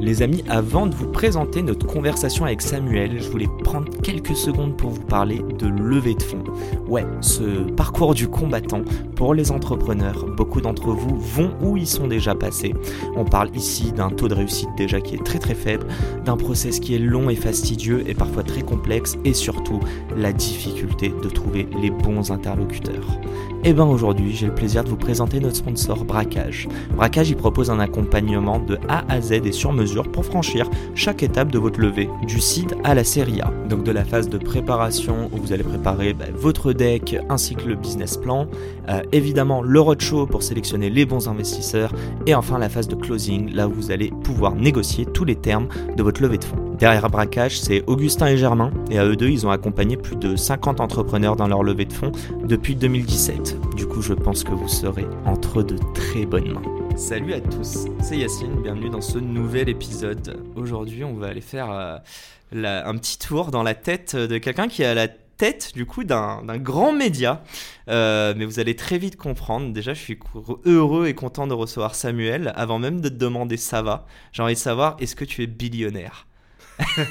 Les amis, avant de vous présenter notre conversation avec Samuel, je voulais prendre quelques secondes pour vous parler de levée de fonds. Ouais, ce parcours du combattant pour les entrepreneurs, beaucoup d'entre vous vont où ils sont déjà passés. On parle ici d'un taux de réussite déjà qui est très très faible, d'un process qui est long et fastidieux et parfois très complexe et surtout la difficulté de trouver les bons interlocuteurs. Et bien aujourd'hui, j'ai le plaisir de vous présenter notre sponsor Braquage. Braquage, il propose un accompagnement de A à Z et sur mesure pour franchir chaque étape de votre levée, du seed à la série A. Donc de la phase de préparation où vous allez préparer bah, votre deck ainsi que le business plan, euh, évidemment le roadshow pour sélectionner les bons investisseurs et enfin la phase de closing là où vous allez pouvoir négocier tous les termes de votre levée de fonds. Derrière Braquage, c'est Augustin et Germain, et à eux deux, ils ont accompagné plus de 50 entrepreneurs dans leur levée de fonds depuis 2017. Du coup, je pense que vous serez entre de très bonnes mains. Salut à tous, c'est Yacine, bienvenue dans ce nouvel épisode. Aujourd'hui, on va aller faire euh, un petit tour dans la tête de quelqu'un qui a la tête du coup d'un grand média. Euh, mais vous allez très vite comprendre. Déjà, je suis heureux et content de recevoir Samuel. Avant même de te demander ça va, j'ai envie de savoir est-ce que tu es billionnaire?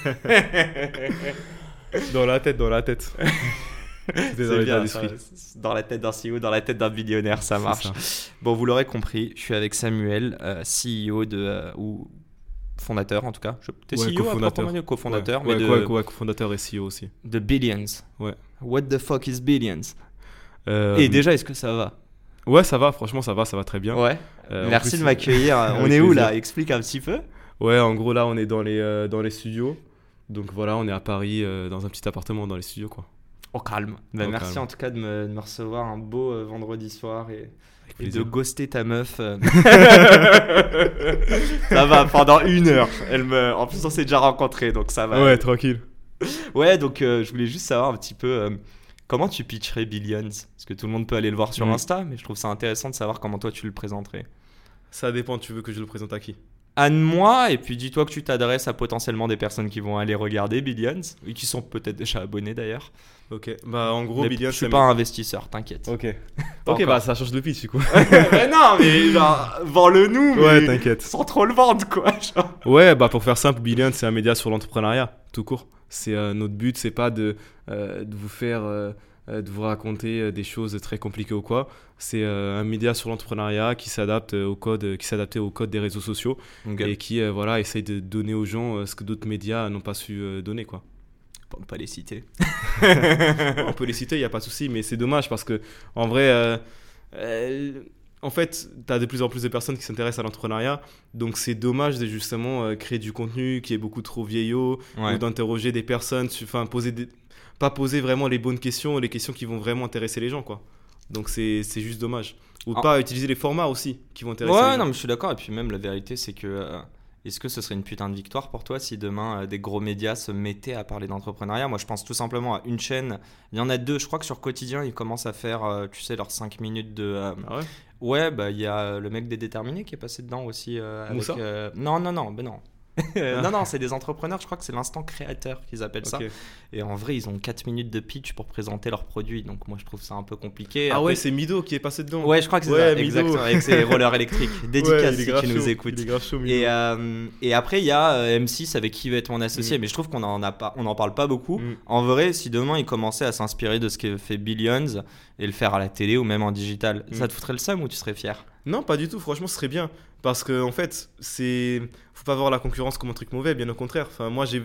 Dans la tête, dans la tête. L'état bien, ça, dans la tête d'un CEO, dans la tête d'un billionnaire, ça marche. ça. Bon, vous l'aurez compris, je suis avec Samuel, euh, CEO de euh, ou fondateur en tout cas. Je- T'es Ouais, CEO à cofondateur. dit, cofondateur, Ouais, mais ouais, de, ouais, cofondateur et CEO aussi. de Billions. Ouais. What the fuck is Billions? Euh, Et déjà, est-ce que ça va? Ouais, ça va, franchement, ça va, ça va très bien. Ouais. Euh, Merci plus, de m'accueillir. On est où plaisir. là Explique un petit peu. Ouais, en gros, là, on est dans les, euh, dans les studios. Donc voilà, on est à Paris, dans un petit appartement dans les studios, quoi. Au calme. Bah, Au merci calme. en tout cas de me, de me recevoir un beau vendredi soir et, Et de ghoster ta meuf. euh. ça va pendant une heure. Elle me... En plus, on s'est déjà rencontrés, donc ça va. Ouais, tranquille. Ouais, donc euh, je voulais juste savoir un petit peu euh, comment tu pitcherais Billions. Parce que tout le monde peut aller le voir sur Mhm. Insta, mais je trouve ça intéressant de savoir comment toi tu le présenterais. Ça dépend, tu veux que je le présente à qui? Anne-moi, et puis dis-toi que tu t'adresses à potentiellement des personnes qui vont aller regarder Billions, et qui sont peut-être déjà abonnés d'ailleurs. Ok, bah en gros, Mais Billions, je suis pas un investisseur, t'inquiète. Ok. Ok, bah ça change de pitch, du coup. mais non, mais genre, vends-le nous, mais ouais, t'inquiète. sans trop le vendre, quoi. genre. Ouais, bah pour faire simple, Billion, c'est un média sur l'entrepreneuriat, tout court. C'est euh, notre but, c'est pas de, euh, de vous faire, euh, de vous raconter euh, des choses très compliquées ou quoi. C'est euh, un média sur l'entrepreneuriat qui s'adapte euh, au code, euh, qui s'adapte au code des réseaux sociaux et qui euh, voilà essaye de donner aux gens euh, ce que d'autres médias n'ont pas su euh, donner quoi. Pour ne pas les citer. On peut les citer, il y a pas de souci, mais c'est dommage parce que en vrai. euh, euh, en fait, tu as de plus en plus de personnes qui s'intéressent à l'entrepreneuriat, donc c'est dommage de justement euh, créer du contenu qui est beaucoup trop vieillot, Ouais. ou d'interroger des personnes, enfin poser des... pas poser vraiment les bonnes questions, les questions qui vont vraiment intéresser les gens quoi. Donc c'est juste dommage. Ou Ah. pas utiliser les formats aussi qui vont intéresser Ouais, les non, gens. mais je suis d'accord. Et puis même, la vérité, c'est que. euh, Est-ce que ce serait une putain de victoire pour toi si demain euh, des gros médias se mettaient à parler d'entrepreneuriat? Moi, je pense tout simplement à une chaîne. Il y en a deux. Je crois que sur Quotidien, ils commencent à faire, euh, tu sais, leurs 5 minutes de. Ah ouais? Ouais, bah il y a le mec des déterminés qui est passé dedans aussi. avec, Moussa? Non, non, non, ben non. Non, non, c'est des entrepreneurs, je crois que c'est l'instant créateur qu'ils appellent ça. Et en vrai, ils ont 4 minutes de pitch pour présenter leurs produits. Donc moi, je trouve ça un peu compliqué. Ah Après- ouais, c'est Mido qui est passé dedans. Ouais, je crois que c'est Ouais, ça, Mido. exactement, avec ses rollers électriques. Ouais, Dédicace si tu nous écoutes. Chaud. Et, euh, et après, il y a euh, M6 avec qui va être mon associé, Mm. mais je trouve qu'on en, a pas, on en parle pas beaucoup. Mm. En vrai, si demain il commençait à s'inspirer de ce que fait Billions et le faire à la télé ou même en digital, Mm. ça te foutrait le seum ou tu serais fier? Non, pas du tout. Franchement, ce serait bien. Parce que, en fait, c'est. Faut pas voir la concurrence comme un truc mauvais, bien au contraire. Enfin, moi, j'ai.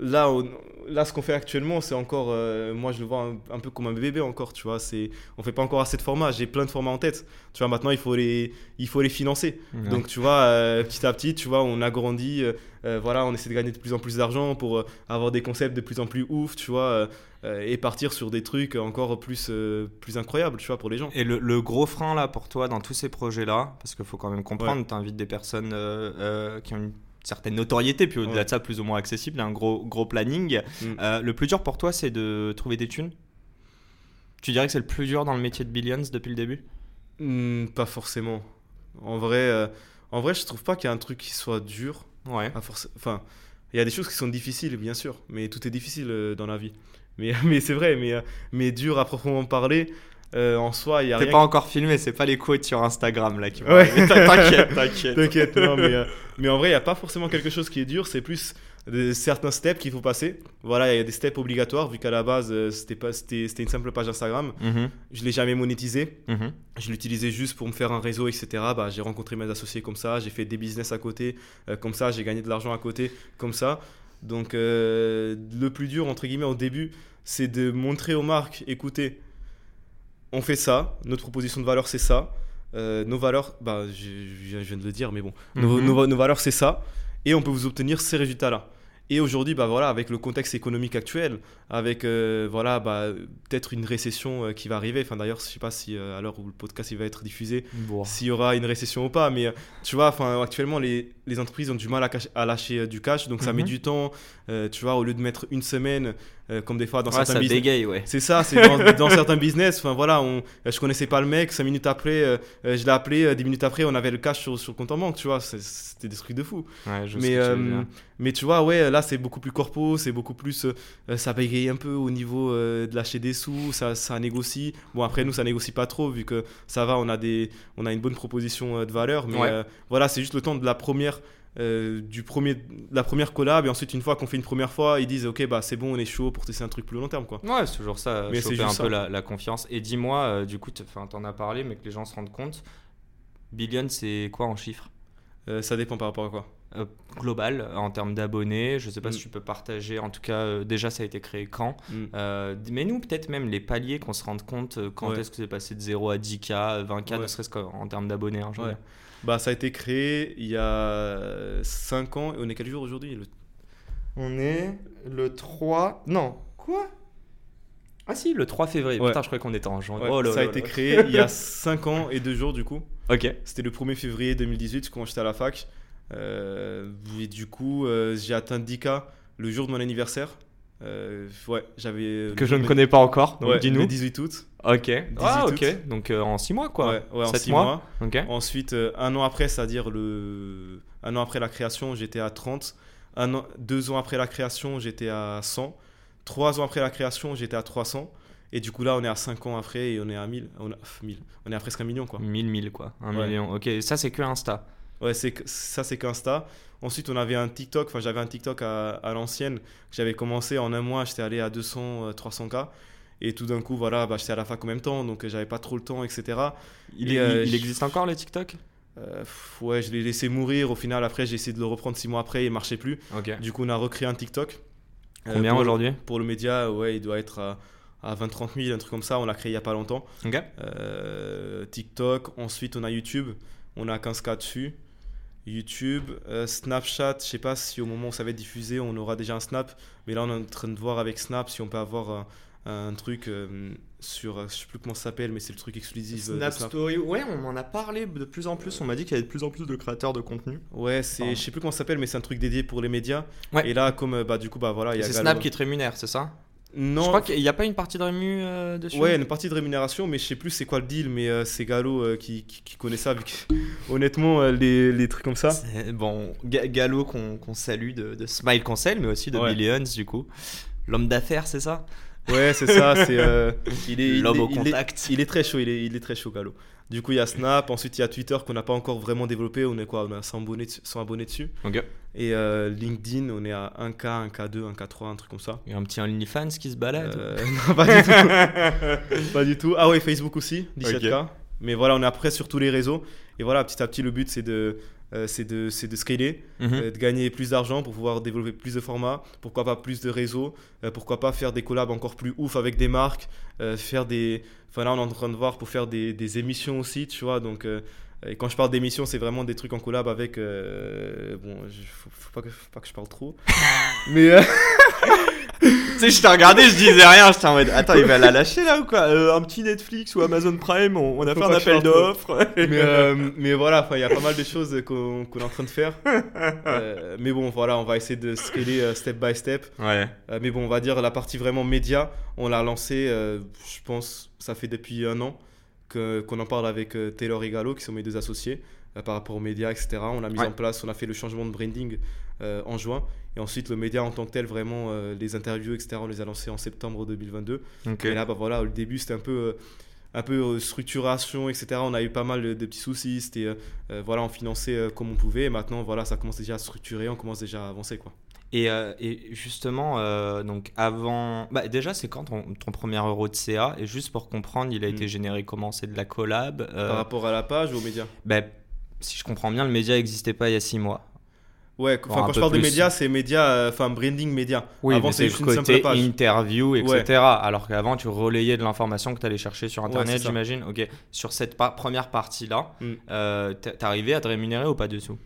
Là, on- là, ce qu'on fait actuellement, c'est encore. euh, moi, je le vois un, un peu comme un bébé encore, tu vois. C'est, on fait pas encore assez de formats. J'ai plein de formats en tête. Tu vois, maintenant, il faut les, il faut les financer. Donc, tu vois, euh, petit à petit, tu vois, on agrandit. euh, voilà, on essaie de gagner de plus en plus d'argent pour avoir des concepts de plus en plus ouf, tu vois, et partir sur des trucs encore plus, plus incroyables, tu vois, pour les gens. Et le, le gros frein là pour toi dans tous ces projets là, parce qu'il faut quand même comprendre, tu invites des personnes qui ont une certaine notoriété, puis au-delà Ouais. de ça, plus ou moins accessible, un gros, gros planning. Mm. Euh, le plus dur pour toi, c'est de trouver des thunes? Tu dirais que c'est le plus dur dans le métier de Billions depuis le début? Hmm, pas forcément. En vrai, euh, en vrai, je trouve pas qu'il y a un truc qui soit dur. Ouais. Enfin, il y a des choses qui sont difficiles, bien sûr, mais tout est difficile euh, dans la vie. Mais, mais c'est vrai, mais, euh, mais dur à proprement parler, euh, en soi, il y a T'es rien. pas encore filmé, c'est pas les quotes sur Instagram là qui vont Ouais. arriver. T'inquiète, t'inquiète. T'inquiète, non, mais, euh, mais en vrai, il n'y a pas forcément quelque chose qui est dur, c'est plus certains steps qu'il faut passer. Voilà, il y a des steps obligatoires, vu qu'à la base, euh, c'était pas- c'était c'était une simple page Instagram. Mhm, Je l'ai jamais monétisé. mhm. Je l'utilisais juste pour me faire un réseau, etc. Bah, j'ai rencontré mes associés comme ça, j'ai fait des business à côté, euh, comme ça, j'ai gagné de l'argent à côté, comme ça. Donc, euh, le plus dur, entre guillemets, au début, c'est de montrer aux marques, écoutez, on fait ça, notre proposition de valeur, c'est ça. Euh, nos valeurs, bah, je, je viens de le dire, mais bon, nos, Mhm. nos- nos valeurs, c'est ça. Et on peut vous obtenir ces résultats-là. Et aujourd'hui, bah voilà, avec le contexte économique actuel, avec euh, voilà, bah, peut-être une récession euh, qui va arriver. Enfin, d'ailleurs, je sais pas si euh, à l'heure où le podcast il va être diffusé, s'il y aura une récession ou pas. Mais tu vois, enfin, actuellement, les, les entreprises ont du mal à, cacher- à lâcher du cash, donc ça met Mhm. du temps. Tu vois, au lieu de mettre une semaine, comme des fois dans Ouais, certains ça business. ouais. C'est ça, c'est dans, dans certains business. Enfin voilà, on, je connaissais pas le mec. Cinq minutes après, je l'ai appelé. Dix minutes après, on avait le cash sur, sur le compte en banque. Tu vois, c'était des trucs de fou. Ouais, je sais Mais, mais tu vois, ouais, là c'est beaucoup plus corpo, c'est beaucoup plus. euh, euh, ça bégaye un peu au niveau euh, de lâcher des sous, ça, ça négocie. Bon, après, nous, ça négocie pas trop vu que ça va, on a, des, on a une bonne proposition euh, de valeur. Mais Ouais. voilà, c'est juste le temps de la première. euh, du premier, la première collab et ensuite une fois qu'on fait une première fois ils disent ok bah c'est bon on est chaud pour tester un truc plus long terme quoi Ouais, c'est toujours ça, Mais c'est un peu la, la confiance. Et dis-moi, euh, du coup, t'en as parlé, mais que les gens se rendent compte. Billion, c'est quoi en chiffres? Euh, ça dépend par rapport à quoi? Euh, Global, en termes d'abonnés, je sais pas Mm. si tu peux partager. En tout cas, euh, déjà, ça a été créé quand Mm. Euh, Mais nous, peut-être même les paliers, qu'on se rende compte euh, quand Ouais. est-ce que c'est passé de 0 à 10K, 20K, ne Ouais. serait-ce qu'en termes d'abonnés. hein, Ouais. Bah, ça a été créé il y a 5 ans. Et on est quel jour aujourd'hui Le- On est le 3. Non, quoi? Ah si, le 3 février. Ouais. Putain, je croyais qu'on était en janvier. Ouais, Oh Ça a été créé il y a 5 ans et 2 jours du coup. Ok. C'était le 1er février 2018 quand j'étais à la fac. Euh, et du coup, euh, j'ai atteint 10K le jour de mon anniversaire. Euh, ouais, j'avais. Que je ne connais pas encore, donc Ouais, dis-nous. Le 18 août. Ok. Ah, 18 ok. Donc euh, en 6 mois, quoi. Ouais, ouais, en Sept 6 mois. Ok. Ensuite, euh, un an après, c'est-à-dire le... un an après la création, j'étais à 30. Un an... Deux ans après la création, j'étais à 100. Trois ans après la création, j'étais à 300. Et du coup, là, on est à 5 ans après et on est à 1000. On, a... pff, 1000. on est à presque un million, quoi. 1000, 1000, quoi. 1 Ouais. million. Ok, ça, c'est que Insta. Ouais, c'est ça, c'est qu'Insta. Ensuite, on avait un TikTok. Enfin, j'avais un TikTok à, à l'ancienne j'avais commencé en un mois. J'étais allé à 200, euh, 300K. Et tout d'un coup, voilà, bah, j'étais à la fac en même temps, donc euh, j'avais pas trop le temps, etc. Il, Et, euh, il existe encore, les TikTok? Euh, ouais, je l'ai laissé mourir. Au final, après, j'ai essayé de le reprendre 6 mois après et il marchait plus. Ok. Du coup, on a recréé un TikTok. Euh, Combien pour- aujourd'hui? Pour le média, ouais, il doit être à, à 20-30 000, un truc comme ça. On l'a créé il y a pas longtemps. Ok. Euh, TikTok, ensuite on a YouTube. On a 15K dessus. YouTube, euh, Snapchat, je sais pas si au moment où ça va être diffusé, on aura déjà un Snap. Mais là, on est en train de voir avec Snap si on peut avoir un, un truc euh, sur, euh, je sais plus comment ça s'appelle, mais c'est le truc exclusif. euh, Snap Story, ouais, on m'en a parlé de plus en plus. On m'a dit qu'il y avait de plus en plus de créateurs de contenu. Ouais, c'est, Pardon. je sais plus comment ça s'appelle, mais c'est un truc dédié pour les médias. Ouais. Et là, comme euh, bah du coup, bah voilà, il y a C'est Snap qui te rémunère, c'est ça? Non, Je crois qu'il n'y a pas une partie de rému euh, dessus Ouais, une partie de rémunération, mais je sais plus c'est quoi le deal, mais euh, c'est Galo euh, qui, qui, qui connaît ça, vu que honnêtement, euh, les, les trucs comme ça. Bon, Ga- Gallo qu'on qu'on salue de, de Smile Conseil, mais aussi de Ouais. Billions, du coup. L'homme d'affaires, c'est ça? Ouais, c'est ça, c'est. euh, il est, il L'homme est- au il est- contact. Il est très chaud, il est, il est très chaud, Galo. Du coup, il y a Snap, ensuite il y a Twitter qu'on n'a pas encore vraiment développé, on est quoi? On a 100 abonnés, dessus- 100 abonnés dessus. Ok. Et euh, LinkedIn, on est à 1K, 1K2, 1K3, un truc comme ça. Il y a un petit OnlyFans qui se balade. Euh, non, pas du tout. pas du tout. Ah ouais, Facebook aussi, 17K. Mais voilà, on est après sur tous les réseaux. Et voilà, petit à petit, le but, c'est de, euh, c'est de, c'est de scaler, Mhm. euh, de gagner plus d'argent pour pouvoir développer plus de formats. Pourquoi pas plus de réseaux euh, Pourquoi pas faire des collabs encore plus ouf avec des marques Faire des. Enfin, là, on est en train de voir pour faire des, des émissions aussi, tu vois. Donc. et quand je parle d'émissions, c'est vraiment des trucs en collab avec. euh, bon, il faut, faut pas que, faut pas que je parle trop. Mais. euh, sais, je t'ai regardé, je disais rien, j'étais en mode, attends, il va la lâcher là ou quoi? Euh, Un petit Netflix ou Amazon Prime, on, on a Faut fait un appel d'offres. mais, euh, mais voilà, il y a pas mal de choses qu'on qu'on est en train de faire. Euh, mais bon, voilà, on va essayer de scaler step by step. Ouais. Mais bon, on va dire la partie vraiment média, on l'a lancé, euh, je pense, ça fait depuis un an qu'on en parle avec Taylor et Gallo, qui sont mes deux associés, par rapport aux médias, etc. On a mis Ouais. en place, on a fait le changement de branding euh, en juin. Et ensuite, le média en tant que tel, vraiment, euh, les interviews, etc., on les a lancés en septembre 2022. Ok. Et là, bah voilà, au début, c'était un peu, euh, un peu euh, structuration, etc. On a eu pas mal de, de petits soucis. C'était, euh, euh, voilà, on finançait euh, comme on pouvait. Et maintenant, voilà, ça commence déjà à structurer, on commence déjà à avancer, quoi. Et, euh, et justement, euh, donc avant. Bah, déjà, c'est quand ton, ton premier euro de CA Et juste pour comprendre, il a été Mm. généré comment? C'est de la collab euh, Par rapport à la page ou aux médias? bah, Si je comprends bien, le média n'existait pas il y a six mois. Ouais, enfin, quand je parle de plus. médias, c'est médias, euh, enfin, branding média. Oui, Avant, c'est juste le une côté simple page. interview, etc. Ouais. Alors qu'avant, tu relayais de l'information que tu allais chercher sur Internet, j'imagine. Ok. Sur cette pa- première partie-là, Mm. euh, t'arrivais à te rémunérer ou pas dessous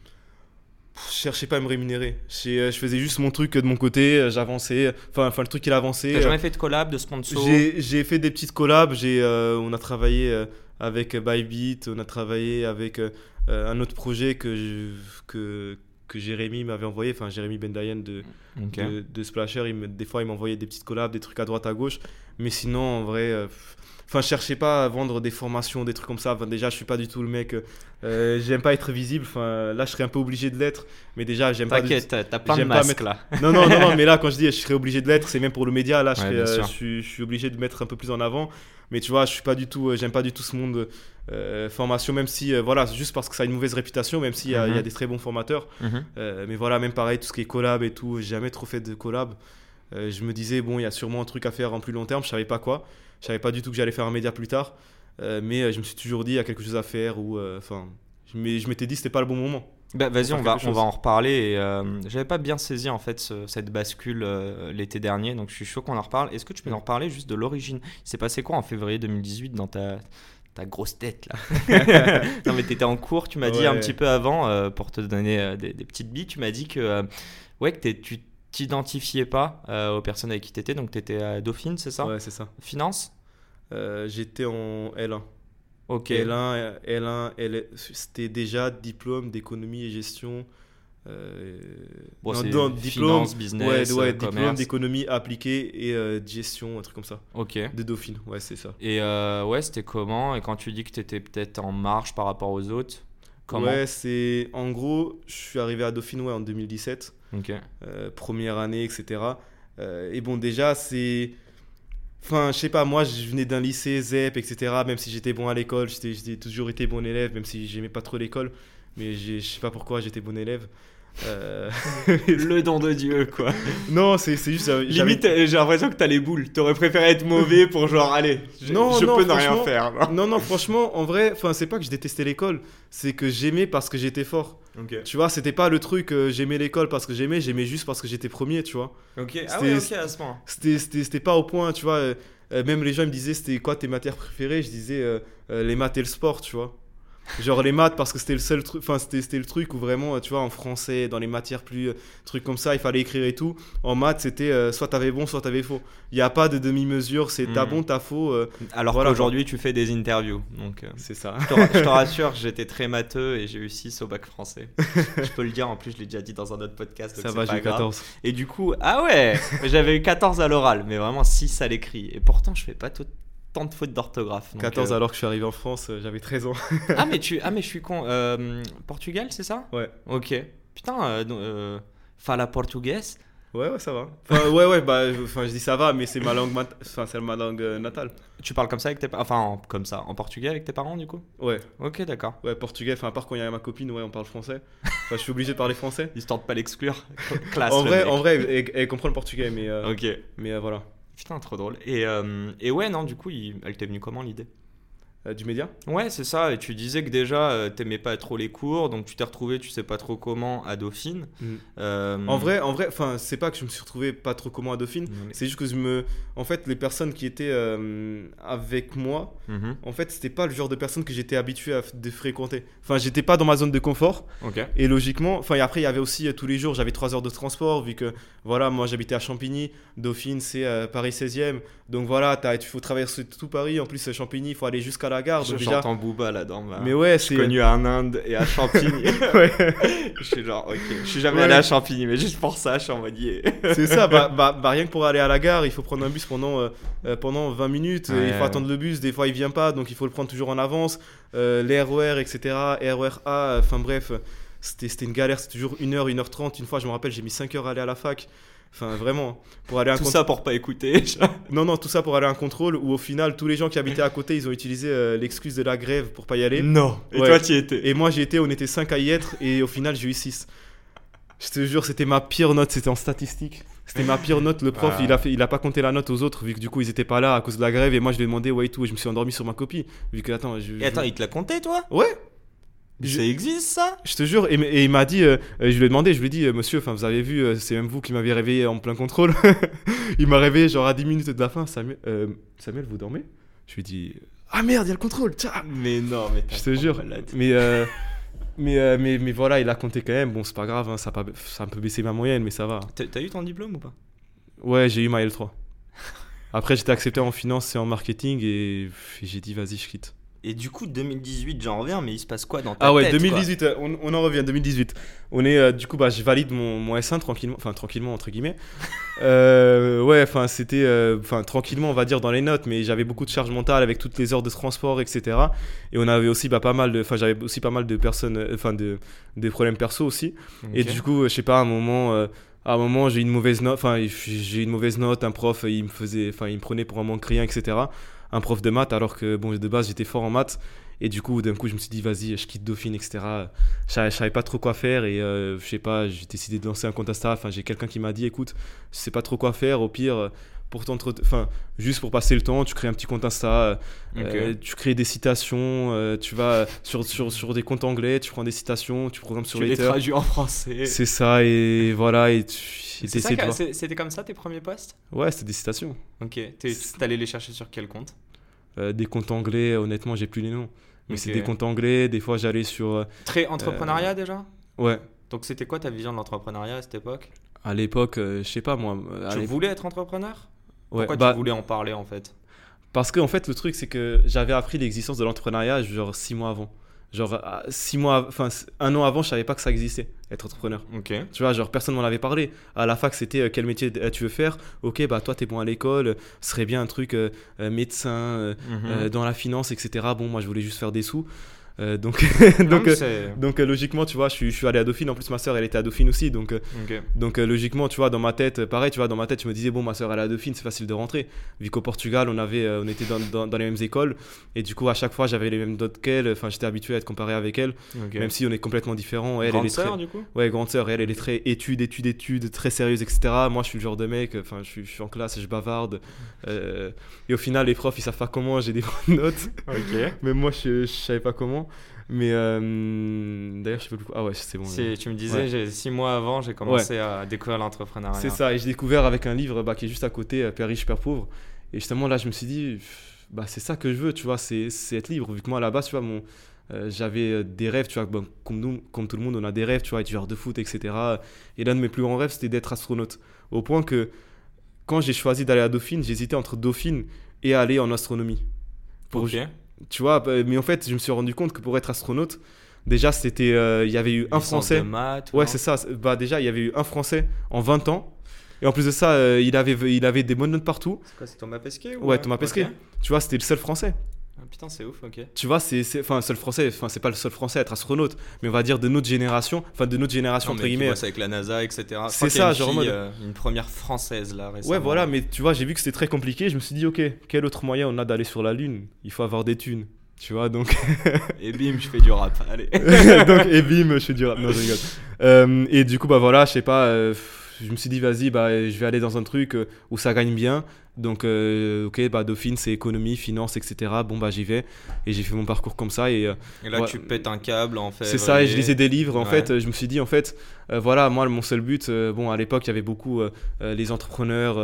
Je cherchais pas à me rémunérer. Je, euh, je faisais juste mon truc de mon côté, euh, j'avançais. Enfin, enfin, le truc, il avançait. T'as jamais fait de collab, de sponsor? J'ai fait des petites collabs. J'ai, euh, on a travaillé avec Bybit, on a travaillé avec un autre projet que, je- que, que Jérémy m'avait envoyé. Enfin, Jérémy Bendayen de, de, de Splasher. Il me- des fois, il m'envoyait des petites collabs, des trucs à droite, à gauche. Mais sinon, en vrai. euh, Enfin, je cherchais pas à vendre des formations, des trucs comme ça. Déjà, je suis pas du tout le mec. euh, euh, j'aime pas être visible. Enfin, là, je serais un peu obligé de l'être. Mais déjà, j'aime pas. T'inquiète, t'as plein de j'aime pas masques mettre- là. non, non, non, non, mais là, quand je dis je serais obligé de l'être, c'est même pour le média. Là, je, Ouais, serais, bien euh, sûr. je, suis, je suis obligé de mettre un peu plus en avant. Mais tu vois, je suis pas du tout, euh, j'aime pas du tout ce monde euh, formation, même si, euh, voilà, c'est juste parce que ça a une mauvaise réputation, même s'il y, y a Mhm. des très bons formateurs. Mhm. Euh, mais voilà, même pareil, tout ce qui est collab et tout, j'ai jamais trop fait de collab. Je me disais, bon, il y a sûrement un truc à faire en plus long terme, je savais pas quoi. Je savais pas du tout que j'allais faire un média plus tard. Mais je me suis toujours dit, il y a quelque chose à faire ou, enfin, je m'étais dit, c'était pas le bon moment. Bah, Vas-y, on va, on va en reparler. euh, J'avais pas bien saisi en fait ce- cette bascule euh, l'été dernier, donc je suis chaud qu'on en reparle. Est-ce que tu peux Mm. en reparler juste de l'origine? Il s'est passé quoi en février 2018 dans ta, ta grosse tête là Non mais t'étais en cours, tu m'as dit un petit peu avant, euh, pour te donner euh, des, des petites billes, tu m'as dit que, euh, ouais, que t'es- tu t'identifiais pas euh, aux personnes avec qui t'étais, donc t'étais à Dauphine, c'est ça? Ouais, c'est ça. Finance? Euh, J'étais en L1. Ok. L1, L1, L... c'était déjà diplôme d'économie et gestion. Euh, Bon, non, c'est non, diplôme, finance, business, ouais, ouais, euh, diplôme d'économie appliquée et euh, de gestion, un truc comme ça. Ok. De Dauphine, ouais, c'est ça. Et euh, ouais, c'était comment? Et quand tu dis que tu étais peut-être en marche par rapport aux autres, comment? Ouais, c'est. En gros, je suis arrivé à Dauphine ouais, en 2017, Ok. euh, première année, etc. Euh, et bon, déjà, c'est. Enfin, je sais pas, moi, je venais d'un lycée, ZEP, etc. Même si j'étais bon à l'école, j'ai toujours été bon élève, même si j'aimais pas trop l'école. Mais je sais pas pourquoi j'étais bon élève. Euh, Le don de Dieu, quoi. non, c'est juste. Limite, euh, j'ai l'impression que t'as les boules. T'aurais préféré être mauvais pour genre, allez, Non, je non, peux ne rien franchement- faire. non Non, non, franchement, en vrai, c'est pas que je détestais l'école, c'est que j'aimais parce que j'étais fort. Ok. Tu vois, c'était pas le truc, euh, j'aimais l'école parce que j'aimais, j'aimais juste parce que j'étais premier, tu vois. Ok. Ah ouais, ok, à ce point. C'était- pas au point, tu vois. euh, même les gens ils me disaient c'était quoi tes matières préférées? Je disais les maths et le sport, tu vois. Genre les maths parce que c'était le seul truc, enfin c'était le truc où vraiment, tu vois, en français, dans les matières plus euh, trucs comme ça, il fallait écrire et tout. En maths c'était euh, soit t'avais bon, soit t'avais faux. Il y a pas de demi-mesure, c'est t'as Mhm. bon, t'as faux, euh, Alors Voilà, qu'aujourd'hui, tu fais des interviews. Donc, c'est ça. je, te, rassure, j'étais très matheux et j'ai eu 6 au bac français. je peux le dire, en plus, je l'ai déjà dit dans un autre podcast. donc ça va, j'ai eu grave. 14. Et du coup, ah ouais, j'avais eu 14 à l'oral, mais vraiment 6 à l'écrit. Et pourtant, je fais pas tout- tant de fautes d'orthographe. donc, 14 euh, alors que je suis arrivé en France, euh, j'avais 13 ans. Ah mais tu ah mais je suis con. Euh, Portugal, c'est ça? Ouais. Ok. Putain, fala portuguese? Ouais, ouais, ça va. Enfin, ouais, ouais, bah, je- enfin, je dis ça va, mais c'est ma langue, mat- enfin, c'est ma langue natale. Tu parles comme ça avec tes parents Enfin, en- comme ça, en portugais avec tes parents du coup? Ouais, Ok, d'accord. ouais, portugais, enfin, à part quand il y a ma copine, ouais, on parle français. Enfin, je suis obligé de parler français. Histoire de pas l'exclure. Classe. en vrai, en vrai, elle, elle comprend le portugais, mais, euh, Ok. mais euh, voilà. Putain, trop drôle. Et, euh, et ouais, non, du coup, elle t'est venue comment l'idée? Du média. Ouais, c'est ça. Et tu disais que déjà, euh, t'aimais pas trop les cours, donc tu t'es retrouvé, tu sais pas trop comment, à Dauphine. Euh, En vrai, en vrai, enfin, c'est pas que je me suis retrouvé pas trop comment à Dauphine. C'est juste que je me, en fait, les personnes qui étaient euh, avec moi, Mhm. en fait, c'était pas le genre de personnes que j'étais habitué à de fréquenter. Enfin, j'étais pas dans ma zone de confort. Et logiquement, enfin, et après, il y avait aussi euh, tous les jours, j'avais 3 heures de transport, vu que, voilà, moi j'habitais à Champigny, Dauphine, c'est euh, Paris 16e. Donc voilà, il faut traverser tout Paris. En plus, Champigny, il faut aller jusqu'à la gare. Je donc déjà- J'entends Booba là-dedans. bah. Mais ouais, c'est. connu à Inde et à Champigny. Ouais. je suis genre, ok. Je suis jamais Ouais. allé à Champigny, mais juste pour ça, je suis en mode. C'est ça, bah, bah, bah, rien que pour aller à la gare, il faut prendre un bus pendant, euh, euh, pendant 20 minutes. Ouais. Il faut attendre le bus, des fois il vient pas, donc il faut le prendre toujours en avance. Euh, les RER, etc. RER A, enfin bref, c'était c'était une galère, c'est toujours 1h, 1h30. Une fois, je me rappelle, j'ai mis 5 heures à aller à la fac. Enfin, vraiment, pour aller à un Tout ça pour pas écouter. Non, non, tout ça pour aller à un contrôle où au final, tous les gens qui habitaient à côté, ils ont utilisé euh, l'excuse de la grève pour pas y aller. non. Et Ouais. toi, tu y étais. Et moi, j'y étais, on était 5 à y être, et au final, j'ai eu 6. Je te jure, c'était ma pire note, c'était en statistique. C'était ma pire note. Le prof, Ah. il, a fait, il a pas compté la note aux autres, vu que du coup, ils étaient pas là à cause de la grève, et moi, je lui ai demandé, ouais, et tout, et je me suis endormi sur ma copie. Vu que, attends, je. Et attends, il te l'a compté, toi? Ouais, Je- Ça existe, ça? Je te jure, et, et il m'a dit, euh, je lui ai demandé, je lui ai dit, euh, monsieur, enfin, vous avez vu, euh, c'est même vous qui m'avez réveillé en plein contrôle. il m'a réveillé, genre à 10 minutes de la fin. Samuel, euh, Samuel vous dormez? Je lui ai dit, ah merde, il y a le contrôle, tiens Mais non, mais Je te jure. malade. Mais, euh, mais, mais, mais voilà, il a compté quand même. Bon, c'est pas grave, hein, ça, a pas, ça a un peu baissé ma moyenne, mais ça va. T'as t'as eu ton diplôme ou pas? Ouais, j'ai eu ma L3. Après, j'étais accepté en finance et en marketing et, et j'ai dit, vas-y, je quitte. Et du coup, 2018, j'en reviens, mais il se passe quoi dans ta Ah ouais, tête, quoi 2018, euh, on, on en revient, 2018. On est, euh, du coup, bah, je valide mon, mon S1 tranquillement, enfin, tranquillement, entre guillemets. Euh, ouais, enfin, c'était, enfin, tranquillement, on va dire, dans les notes, mais j'avais beaucoup de charge mentale avec toutes les heures de transport, etc. Et on avait aussi, bah, pas mal de, enfin, j'avais aussi pas mal de personnes, enfin, de, des problèmes perso aussi. Et du coup, je sais pas, à un moment, à un moment, j'ai eu une mauvaise note. Enfin, j'ai une mauvaise note. Un prof, il me faisait, enfin, il me prenait pour un manque rien, etc. Un prof de maths, alors que bon, de base, j'étais fort en maths. Et du coup, d'un coup, je me suis dit, vas-y, je quitte Dauphine, etc. Je savais, pas trop quoi faire et euh, je sais pas, j'ai décidé de lancer un compte. Enfin, j'ai quelqu'un qui m'a dit, écoute, je sais pas trop quoi faire. Au pire, pour enfin, juste pour passer le temps, tu crées un petit compte Insta. Ok. euh, tu crées des citations. euh, tu vas sur, sur, sur des comptes anglais, tu prends des citations, tu programmes sur tu les traduis en français. C'est ça, et voilà, et C'était comme ça tes premiers posts? Ouais, c'était des citations. Ok. T'es allé les chercher sur quel compte? Euh, des comptes anglais, honnêtement, j'ai plus les noms. Mais c'est des comptes anglais, des fois j'allais sur. euh, Très entrepreneuriat déjà? Ouais, Donc c'était quoi ta vision de l'entrepreneuriat à cette époque? À l'époque, euh, je sais pas moi. Tu voulais être entrepreneur? Ouais, Pourquoi bah, tu voulais en parler en fait? Parce que en fait, le truc, c'est que j'avais appris l'existence de l'entrepreneuriat genre six mois avant. Genre, six mois, enfin, un an avant, je savais pas que ça existait, être entrepreneur. Ok. Tu vois, genre, personne m'en avait parlé. À la fac, c'était euh, quel métier euh, tu veux faire? Ok, bah toi, t'es bon à l'école, ce serait bien un truc euh, euh, médecin, euh, Mhm. euh, dans la finance, etc. Bon, moi, je voulais juste faire des sous. Euh, donc, donc, mais euh, donc euh, logiquement, tu vois, je suis, je suis allé à Dauphine. En plus, ma soeur, elle était à Dauphine aussi. Donc, donc logiquement, tu vois, dans ma tête, pareil, tu vois, dans ma tête, je me disais, bon, ma soeur, elle est à Dauphine, c'est facile de rentrer. Vu qu'au Portugal, on, avait, on était dans, dans, dans les mêmes écoles. Et du coup, à chaque fois, j'avais les mêmes notes qu'elle. Enfin, j'étais habitué à être comparé avec elle. Même si on est complètement différents. Elle, Grande elle est très... sœur, du coup? Ouais, grande sœur, elle, elle est très études, études, études, très sérieuse, etc. Moi, je suis le genre de mec, enfin, je suis, je suis en classe, je bavarde. et au final, les profs, ils savent pas comment j'ai des bonnes notes. Ok. Même moi, je, je savais pas comment. Mais euh, d'ailleurs, je sais pas plus. Ah ouais, c'est bon. Tu me disais, Ouais. six mois avant, j'ai commencé à découvrir l'entrepreneuriat. C'est ça, et j'ai découvert avec un livre bah, qui est juste à côté, euh, Père riche, Père pauvre. Et justement, là, je me suis dit, bah, c'est ça que je veux, tu vois, c'est être libre. Vu que moi, à la base, tu vois, mon, euh, j'avais des rêves, tu vois, comme, nous, comme tout le monde, on a des rêves, tu vois, être joueur de foot, etc. Et l'un de mes plus grands rêves, c'était d'être astronaute. Au point que quand j'ai choisi d'aller à Dauphine, j'hésitais entre Dauphine et aller en astronomie. Pour. Tu vois, bah, mais en fait, je me suis rendu compte que pour être astronaute, déjà, c'était, euh, il y avait eu un Français. de maths, Ouais, c'est ça. c'est- Bah, déjà, il y avait eu un Français en 20 ans. Et en plus de ça, euh, il, avait, il avait des bonnes notes partout. C'est quoi, c'est Thomas Pesquet ou... Ouais, Thomas Pesquet. Tu vois, c'était le seul Français. Ah, putain, c'est ouf, ok. Tu vois, c'est. c'est- Enfin, seul Français. Enfin, c'est pas le seul Français à être astronaute. Mais on va dire de notre génération. Enfin, de notre génération, Non, entre mais guillemets. avec la NASA, etc. C'est ça, genre mode- euh, une première française là récemment. Ouais, voilà. Mais tu vois, j'ai vu que c'était très compliqué. Je me suis dit, ok, quel autre moyen on a d'aller sur la Lune? Il faut avoir des thunes. Tu vois, donc. Et bim, je fais du rap. Allez. donc, et bim, je suis du rap. Non, je rigole. Euh, et du coup, bah voilà, je sais pas. euh, je me suis dit, vas-y, bah, je vais aller dans un truc euh, où ça gagne bien. Donc, euh, ok, bah, Dauphine, c'est économie, finance, etc. Bon, bah, j'y vais. Et j'ai fait mon parcours comme ça. Et, euh, Et là, Ouais. tu pètes un câble en fait. c'est ça, et je lisais des livres. En Ouais. fait, je me suis dit, en fait, euh, voilà, moi, mon seul but, euh, bon, à l'époque, il y avait beaucoup les entrepreneurs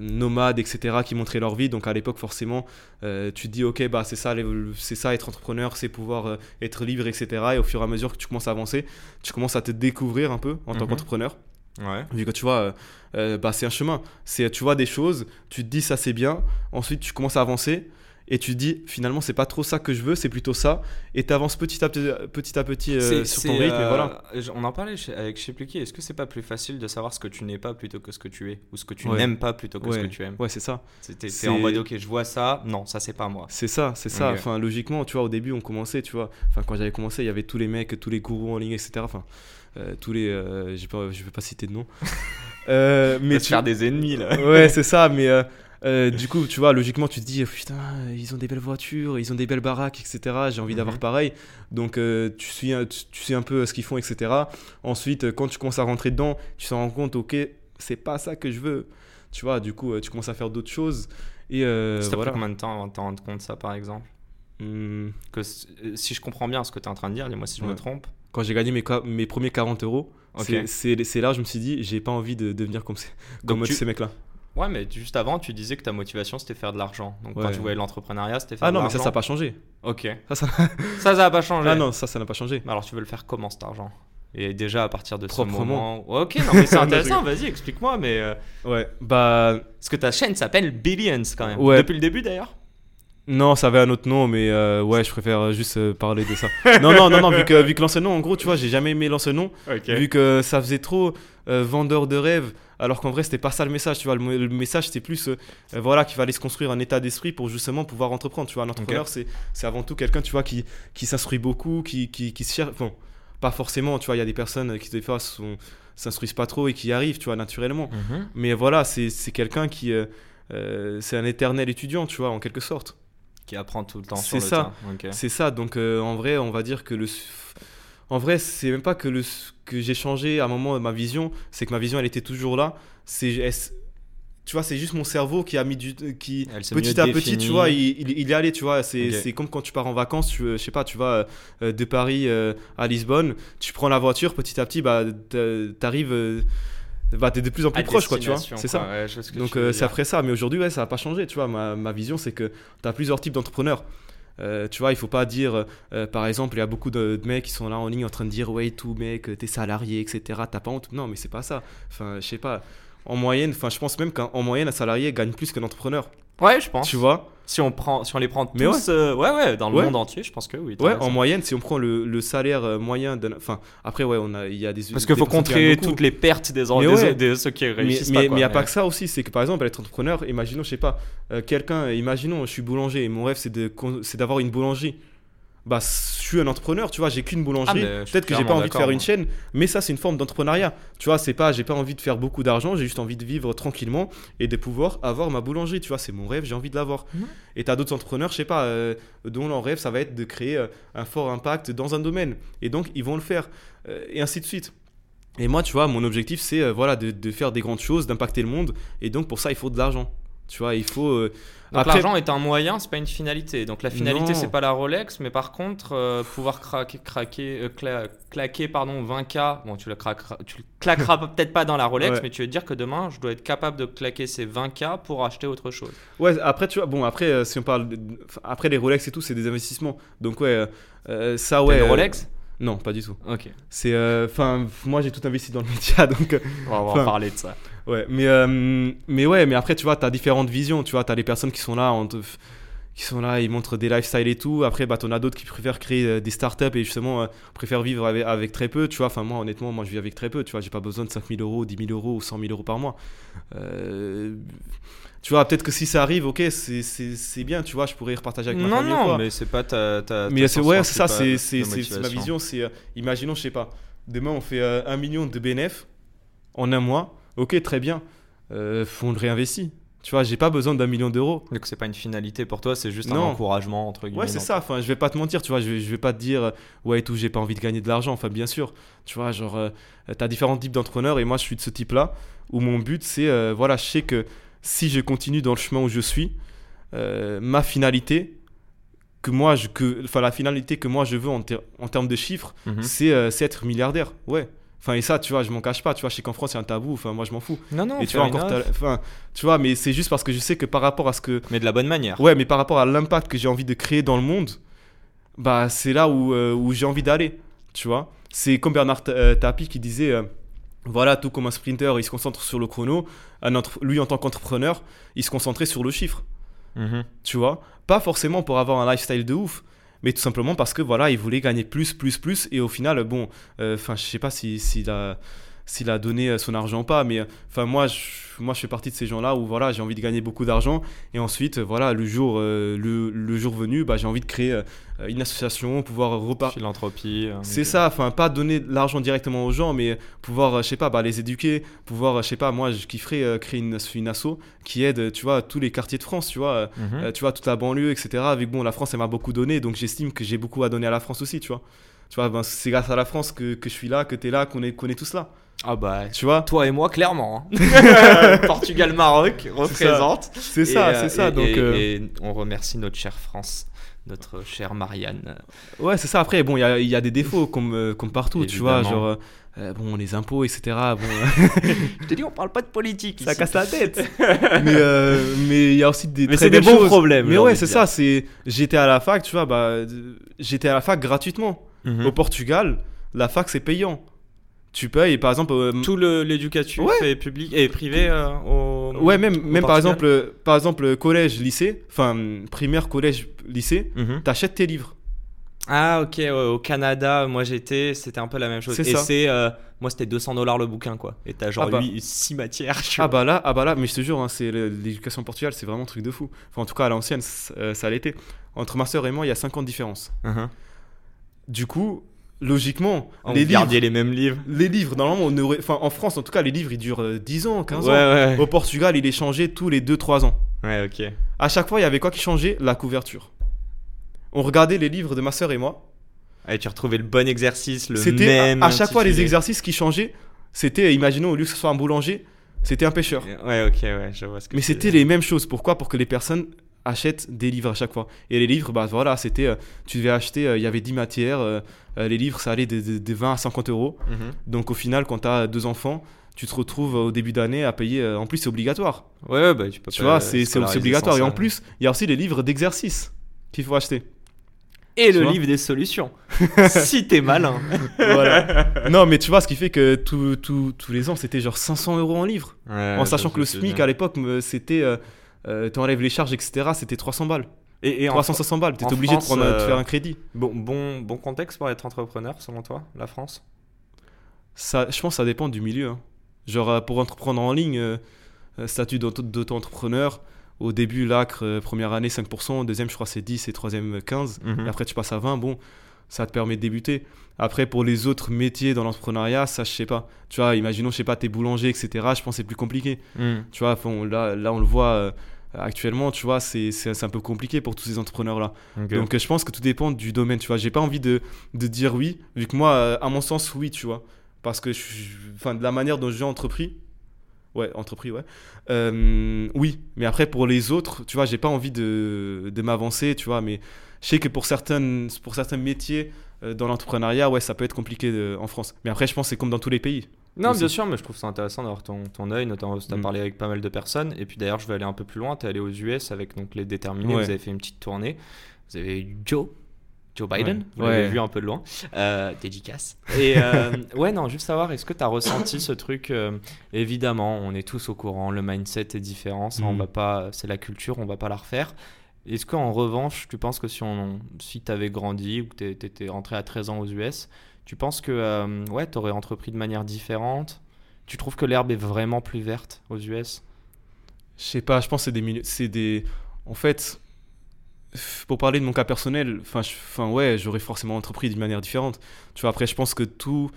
nomades, etc., qui montraient leur vie. Donc, à l'époque, forcément, tu te dis, ok, bah, c'est ça, c'est ça, être entrepreneur, c'est pouvoir être libre, etc. Et au fur et à mesure que tu commences à avancer, tu commences à te découvrir un peu en tant Mhm. qu'entrepreneur. Ouais. Vu que tu vois, euh, euh, bah, c'est un chemin. C'est, tu vois des choses, tu te dis ça c'est bien, ensuite tu commences à avancer et tu te dis finalement c'est pas trop ça que je veux, c'est plutôt ça. Et tu avances petit à petit, petit, à petit euh, sur ton rythme. et euh, voilà. On en parlait chez- avec qui. Est-ce que c'est pas plus facile de savoir ce que tu n'es pas plutôt que ce que tu es? Ou ce que tu Ouais. n'aimes pas plutôt que ce que Ouais. tu aimes? Ouais, c'est ça. C'est- en mode ok, je vois ça. Non, ça c'est pas moi. C'est ça, c'est ça. Ok. Enfin, logiquement, tu vois, au début, on commençait, tu vois. Enfin, quand j'avais commencé, il y avait tous les mecs, tous les gourous en ligne, etc. Enfin, tous les. euh, je vais pas citer de nom. Euh, Mais se tu- faire des ennemis là. ouais, c'est ça, mais euh, euh, du coup, tu vois, logiquement, tu te dis, putain, ils ont des belles voitures, ils ont des belles baraques, etc. J'ai envie d'avoir Mhm. pareil. Donc, euh, tu, suis, tu, tu sais un peu ce qu'ils font, etc. Ensuite, euh, quand tu commences à rentrer dedans, tu te rends compte, ok, c'est pas ça que je veux. Tu vois, du coup, euh, tu commences à faire d'autres choses. Et euh, ça voilà. combien de temps avant de t'en rendre compte ça par exemple? Hum, que euh, Si je comprends bien ce que tu es en train de dire, dis-moi si je me trompe. Quand j'ai gagné mes, mes premiers 40 euros, Ok. c'est- là je me suis dit, j'ai pas envie de devenir comme, comme tu- ces mecs-là. Ouais, mais juste avant, tu disais que ta motivation c'était faire de l'argent. Donc quand tu voyais l'entrepreneuriat, c'était faire Ah de non, mais l'argent. ça, ça n'a pas changé. Ok. Ça, ça... Va pas changer. Ah non, ça, ça n'a pas changé. Mais alors tu veux le faire comment cet argent? Et déjà à partir de ce Proprement. moment. Ok, non mais c'est intéressant. Vas-y, explique-moi. Mais euh, Ouais, bah. parce que ta chaîne s'appelle Billions quand même. Ouais. Depuis le début d'ailleurs. Non, ça avait un autre nom, mais euh, ouais, je préfère euh, juste euh, parler de ça. non, non, non, non, vu que, vu que l'ancien nom, en gros, tu vois, j'ai jamais aimé l'ancien nom, Ok. vu que ça faisait trop euh, vendeur de rêve, alors qu'en vrai, c'était pas ça le message, tu vois. Le, le message, c'était plus, voilà, qu'il fallait se construire un état d'esprit pour justement pouvoir entreprendre, tu vois. Un entrepreneur, c'est c'est avant tout quelqu'un, tu vois, qui, qui s'instruit beaucoup, qui, qui, qui se cherche. Bon, pas forcément, tu vois, il y a des personnes qui, des fois, sont- s'instruisent pas trop et qui y arrivent, tu vois, naturellement. Mhm. Mais voilà, c'est c'est quelqu'un qui. c'est un éternel étudiant, tu vois, en quelque sorte. Qui apprend tout le temps sur C'est le ça. C'est ça, donc euh, en vrai, on va dire que le. En vrai, c'est même pas que, le... que j'ai changé à un moment ma vision, c'est que ma vision, elle était toujours là. C'est. Tu vois, c'est juste mon cerveau qui a mis du. Qui, petit à petit, tu vois, il, il, il est allé, tu vois. C'est comme quand tu pars en vacances, tu, je sais pas, tu vas euh, de Paris euh, à Lisbonne, tu prends la voiture, petit à petit, bah, t'a- t'arrives. Euh, bah, t'es de plus en plus À proche, quoi, tu vois. C'est ça. Ouais, ce Donc euh, c'est après ça, mais aujourd'hui ouais, ça n'a pas changé, tu vois. Ma, ma vision c'est que tu as plusieurs types d'entrepreneurs. Euh, tu vois, il faut pas dire, euh, par exemple, il y a beaucoup de, de mecs qui sont là en ligne en train de dire ouais tout mec, t'es salarié, etc. T'as pas honte. Non, mais c'est pas ça. Enfin, je sais pas. En moyenne, enfin, je pense même qu'en moyenne, un salarié gagne plus qu'un entrepreneur. Ouais, je pense. Tu vois Si on prend, si on les prend tous, Mais ouais. euh, ouais, ouais, dans le Ouais. monde entier, je pense que oui. Ouais, raison. en moyenne, si on prend le, le salaire euh, moyen d'un, enfin, après ouais, on a, il y a des Parce qu'il faut contrer toutes les pertes des, Mais des, ceux qui Mais réussissent il pas. n'y a pas que ça aussi, c'est que par exemple, être entrepreneur, imaginons, je sais pas, euh, quelqu'un, imaginons, je suis boulanger et mon rêve c'est d'avoir une boulangerie. Bah, je suis un entrepreneur, tu vois, j'ai qu'une boulangerie. Ah, Peut-être que j'ai pas envie de faire une chaîne, mais ça, c'est une forme d'entrepreneuriat. Tu vois, c'est pas, j'ai pas envie de faire beaucoup d'argent, j'ai juste envie de vivre tranquillement et de pouvoir avoir ma boulangerie. Tu vois, c'est mon rêve, j'ai envie de l'avoir. Mhm. Et t'as d'autres entrepreneurs, je sais pas, euh, dont leur rêve, ça va être de créer euh, un fort impact dans un domaine. Et donc, ils vont le faire. Euh, et ainsi de suite. Et moi, tu vois, mon objectif, c'est voilà, de, de faire des grandes choses, d'impacter le monde. Et donc, pour ça, il faut de l'argent. Tu vois, il faut. euh, Donc après- l'argent est un moyen, c'est pas une finalité. Donc la finalité c'est pas la Rolex, mais par contre euh, pouvoir craquer, craquer, euh, cla- claquer pardon 20k. Bon tu le tu le claqueras peut-être pas dans la Rolex, Ouais. mais tu veux dire que demain je dois être capable de claquer ces 20k pour acheter autre chose. Ouais, après, tu vois, bon, après, euh, si on parle. de- après, les Rolex et tout, c'est des investissements. Donc, ouais, ça, ouais. Une Rolex? Non, pas du tout. Ok. C'est. Enfin, moi, j'ai tout investi dans le média, donc. On va, en parler de ça. Ouais, mais, euh, mais ouais, mais après, tu vois, tu as différentes visions. Tu vois, tu as des personnes qui sont là, te- qui sont là, ils montrent des lifestyles et tout. Après, bah, t'en as d'autres qui préfèrent créer euh, des startups et justement euh, préfèrent vivre avec, avec très peu. Tu vois, enfin, moi, honnêtement, moi, je vis avec très peu. Tu vois, j'ai pas besoin de 5000 euros, 10 000 euros ou 100 000 euros par mois. Euh, tu vois, peut-être que si ça arrive, ok, c'est- c'est c'est bien, tu vois, je pourrais y repartager avec ma Non famille non, quoi. mais c'est pas ta. ta Mais c'est ouais, c'est ça, c'est ma vision. C'est euh, imaginons, je sais pas, demain on fait un million de bénéfices en un mois. Ok, très bien. Euh, on le réinvestit. Tu vois, j'ai pas besoin d'un million d'euros. Donc c'est pas une finalité pour toi, c'est juste un encouragement entre guillemets. Ouais, c'est ça. Enfin, je vais pas te mentir, tu vois. Je vais, je vais pas te dire, euh, ouais, et tout, j'ai pas envie de gagner de l'argent. Enfin, bien sûr. Tu vois, genre, euh, t'as différents types d'entrepreneurs et moi, je suis de ce type-là où mon but, c'est, euh, voilà, je sais que si je continue dans le chemin où je suis, euh, ma finalité, que moi, je, que, enfin, la finalité que moi je veux en, ter- en termes de chiffres, c'est euh, c'est être milliardaire. Ouais. Enfin, et ça, tu vois, je m'en cache pas. Tu vois, je sais qu'en France, c'est un tabou. Enfin, moi, je m'en fous. Non, non, et tu vois, encore, enfin, tu vois, mais c'est juste parce que je sais que par rapport à ce que mais de la bonne manière. Ouais, mais par rapport à l'impact que j'ai envie de créer dans le monde, bah c'est là où, euh, où j'ai envie d'aller, tu vois. C'est comme Bernard euh, Tapie qui disait, euh, voilà, tout comme un sprinter, il se concentre sur le chrono, un entre- lui en tant qu'entrepreneur, il se concentrait sur le chiffre, Mhm. tu vois? Pas forcément pour avoir un lifestyle de ouf, mais tout simplement parce que voilà, il voulait gagner plus, plus, plus, et au final, bon, enfin, je sais pas si- s'il a s'il a donné euh, son argent ou pas mais enfin moi je, moi je fais partie de ces gens là où voilà j'ai envie de gagner beaucoup d'argent et ensuite euh, voilà le jour euh, le, le jour venu bah, j'ai envie de créer euh, une association pouvoir repartir Philanthropie. euh, c'est ça, enfin pas donner de l'argent directement aux gens, mais pouvoir, euh, je sais pas, bah, les éduquer, pouvoir, euh, je sais pas, moi je kifferais euh, créer une, une asso qui aide, tu vois, tous les quartiers de France, tu vois, euh, Mhm. euh, tu vois, toute la banlieue, etc. Avec bon, la France, elle m'a beaucoup donné, donc j'estime que j'ai beaucoup à donner à la France aussi, tu vois. Tu vois, ben, c'est grâce à la France que, que je suis là, que tu es là, qu'on est, qu'on est tous là. Ah bah, Tu vois toi et moi, clairement. hein. Portugal-Maroc représente. C'est ça, euh, c'est ça. et- donc, et- euh, on remercie notre chère France, notre chère Marianne. ouais, c'est ça. Après, bon, il y a, y a des défauts comme, euh, comme partout, tu vois, genre, euh, bon, les impôts, etc. Bon, Je te dis, on parle pas de politique. ça ici. casse la tête. mais euh, mais il y a aussi des Mais très des bons choses. problèmes. Mais ouais, c'est ça. C'est j'étais à la fac, tu vois, bah j'étais à la fac gratuitement. Mhm. Au Portugal, la fac c'est payant. Tu payes, par exemple. euh, Tout l'éducatif Ouais. est public et privé euh, au. ouais, même même par exemple, euh, par exemple collège, lycée, enfin primaire, collège, lycée, Mhm. t'achètes tes livres. Ah ok, au Canada, moi j'étais, c'était un peu la même chose. Et c'est, moi c'était 200 dollars le bouquin quoi. Et t'as genre Ah bah. 6 matières. Ah bah là, ah bah là, mais je te jure, hein, c'est l'éducation Portugal, c'est vraiment un truc de fou. Enfin en tout cas à l'ancienne, ça l'était. Entre ma soeur et moi, il y a 50 différences. Mhm. Du coup, logiquement, On les livres, les mêmes livres. les livres, normalement, on aurait, enfin en France en tout cas, les livres ils durent euh, 10 ans, 15 ouais, ans. ouais. Au Portugal, il est changé tous les 2-3 ans. Ouais, ok. À chaque fois, il y avait quoi qui changeait? La couverture. On regardait les livres de ma sœur et moi. Et tu retrouvais le bon exercice, le même. à, à chaque fois les exercices qui changeaient. C'était, imaginons, au lieu que ce soit un boulanger, c'était un pêcheur. Ouais, ok, ouais, je vois ce que Mais c'était les mêmes choses. Pourquoi? Pour que les personnes achètent des livres à chaque fois. Et les livres, bah voilà, c'était, euh, tu devais acheter, euh, il y avait 10 matières. euh, les livres, ça allait de, de- de 20 à 50 euros. Mhm. Donc au final, quand tu as deux enfants, tu te retrouves au début d'année à payer. en plus, c'est obligatoire. Ouais, bah tu peux Tu vois, c'est obligatoire. Et en plus, il y a aussi les livres d'exercice qu'il faut acheter. Et tu le livre des solutions. si t'es malin. voilà. Non, mais tu vois, ce qui fait que tout- tout- tous les ans, c'était genre 500 euros en livre. Ouais, en sachant que le SMIC à l'époque, c'était. Euh, T'enlèves les charges, etc. C'était 300 balles. Et, et en 300, 500 balles. En obligé de, prendre, euh, faire un crédit. Bon, bon, bon contexte pour être entrepreneur, selon toi, la France? Ça, je pense que ça dépend du milieu. hein. Genre, euh, pour entreprendre en ligne, euh, statut d'auto- d'auto-entrepreneur, au début, l'ACRE, première année 5%, deuxième, je crois, c'est 10 et troisième, 15. Mhm. Et après, tu passes à 20, bon, ça te permet de débuter. Après, pour les autres métiers dans l'entrepreneuriat, ça, je sais pas. Tu vois, imaginons, je sais pas, t'es boulanger, etc. Je pense que c'est plus compliqué. Mhm. Tu vois, là, là, on le voit actuellement, tu vois, c'est un peu compliqué pour tous ces entrepreneurs-là. Donc, euh, je pense que tout dépend du domaine, tu vois. J'ai pas envie de, de dire oui, vu que moi, euh, à mon sens, oui, tu vois. Parce que, enfin, de la manière dont j'ai entrepris, ouais, entrepris, ouais, euh, oui. Mais après, pour les autres, tu vois, j'ai pas envie de, de m'avancer, tu vois. Mais je sais que pour, certaines, pour certains métiers euh, dans l'entrepreneuriat, ouais, ça peut être compliqué de- en France. Mais après, je pense que c'est comme dans tous les pays. Non, bien sûr, mais je trouve ça intéressant d'avoir ton, ton œil, notamment tu as Mm. parlé avec pas mal de personnes. Et puis d'ailleurs, je vais aller un peu plus loin. Tu es allé aux US avec donc, les déterminés, Ouais. vous avez fait une petite tournée. Vous avez eu Joe, Joe Biden, Ouais. vous l'avez Ouais. vu un peu de loin. Euh, dédicace. Et euh, ouais, non, juste savoir, est-ce que tu as ressenti ce truc euh, Évidemment, on est tous au courant, le mindset est différent, ça, on Mm. va pas, c'est la culture, on va pas la refaire. Est-ce qu'en revanche, tu penses que si, on, si tu avais grandi ou que tu étais rentré à 13 ans aux US, tu penses que euh, ouais, tu aurais entrepris de manière différente? Tu trouves que l'herbe est vraiment plus verte aux US Je sais pas, je pense que c'est des c'est des en fait pour parler de mon cas personnel, enfin ouais, j'aurais forcément entrepris d'une manière différente. Tu vois après je pense que tout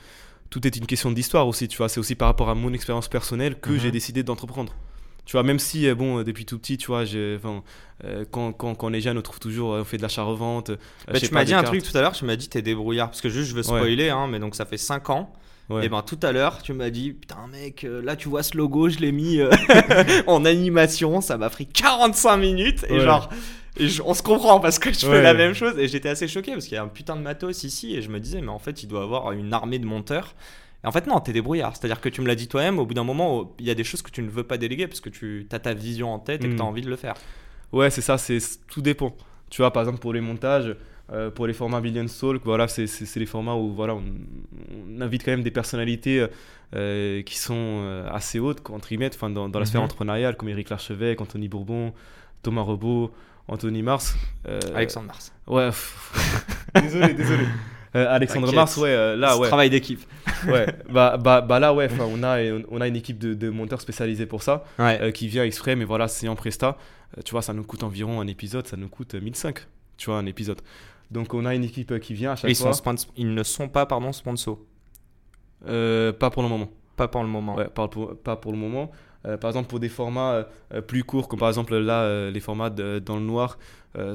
tout est une question d'histoire aussi, tu vois, c'est aussi par rapport à mon expérience personnelle que Mhm. j'ai décidé d'entreprendre. Tu vois, même si, euh, bon, depuis tout petit, tu vois, enfin, euh, quand, quand, quand on est jeune, on trouve toujours, euh, on fait de l'achat-revente. euh, Bah, tu m'as dit un truc tout à l'heure, tu m'as dit t'es débrouillard. Parce que juste, je veux Ouais. spoiler, hein, mais donc ça fait 5 ans. Ouais. Et ben tout à l'heure, tu m'as dit Putain, mec, euh, là tu vois ce logo, je l'ai mis euh, en animation, ça m'a pris 45 minutes. Et Ouais. genre, et je- on se comprend parce que je fais la même chose. Et j'étais assez choqué parce qu'il y a un putain de matos ici. Et je me disais, mais en fait, il doit avoir une armée de monteurs. Et en fait, non, t'es débrouillard. C'est-à-dire que tu me l'as dit toi-même, au bout d'un moment, il y a des choses que tu ne veux pas déléguer parce que tu as ta vision en tête et que tu as envie de le faire. Ouais, c'est ça, c'est tout dépend. Tu vois, par exemple, pour les montages, euh, pour les formats Billion Soul, voilà, c'est- les formats où voilà, on, on invite quand même des personnalités euh, qui sont euh, assez hautes, entre guillemets, enfin, dans, dans la sphère Mhm. entrepreneuriale, comme Éric Larchevêque, Anthony Bourbon, Thomas Rebaud, Anthony Mars. euh, Alexandre Mars. Ouais, désolé, désolé. Euh, Alexandre. Mars, ouais, euh, là, ouais. Travail d'équipe. ouais. Bah, bah, bah là, ouais, on a, on a une équipe de, de monteurs spécialisés pour ça Ouais. euh, qui vient exprès, mais voilà, c'est en presta. Euh, tu vois, ça nous coûte environ un épisode, ça nous coûte euh, 1005, tu vois, un épisode. Donc on a une équipe qui vient à chaque ils, fois. sont ils ne sont pas pardon, sponsors. Pas pour le moment. Pas pour le moment. Ouais, pas pour, pas pour le moment. Euh, par exemple, pour des formats euh, plus courts, comme par exemple là, euh, les formats de- dans le noir,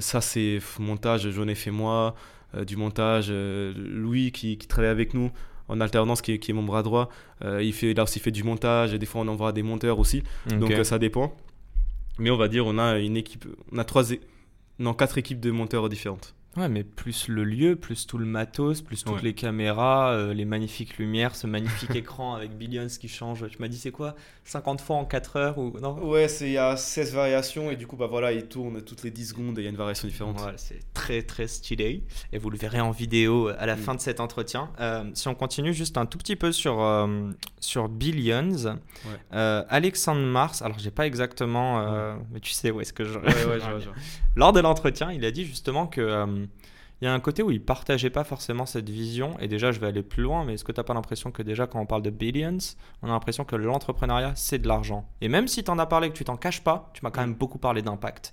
ça c'est montage, j'en ai fait moi, du montage, euh, Louis qui, qui travaille avec nous en alternance, qui est, qui est mon bras droit, euh, il fait, là aussi fait du montage, et des fois on envoie des monteurs aussi, donc euh, ça dépend. Mais on va dire, on a une équipe, on a trois, non, quatre équipes de monteurs différentes. Ouais, mais plus le lieu, plus tout le matos, plus toutes Ouais. les caméras, euh, les magnifiques lumières, ce magnifique écran avec Billions qui change. Tu m'as dit c'est quoi 50 fois en 4 heures ou non? Ouais, il y a 16 variations, et du coup, bah voilà, il tourne toutes les 10 secondes, et il y a une variation différente. Voilà, c'est très très stylé et vous le verrez en vidéo à la Mm. fin de cet entretien. Euh, si on continue juste un tout petit peu sur, euh, sur Billions, euh, Alexandre Mars, alors j'ai pas exactement, euh, mais tu sais où est-ce que je... Lors de l'entretien, il a dit justement que euh, il y a un côté où il partageait pas forcément cette vision. Et déjà, je vais aller plus loin, mais est-ce que tu n'as pas l'impression que déjà, quand on parle de billions, on a l'impression que l'entrepreneuriat, c'est de l'argent? Et même si tu en as parlé, que tu t'en caches pas, tu m'as quand même beaucoup parlé d'impact.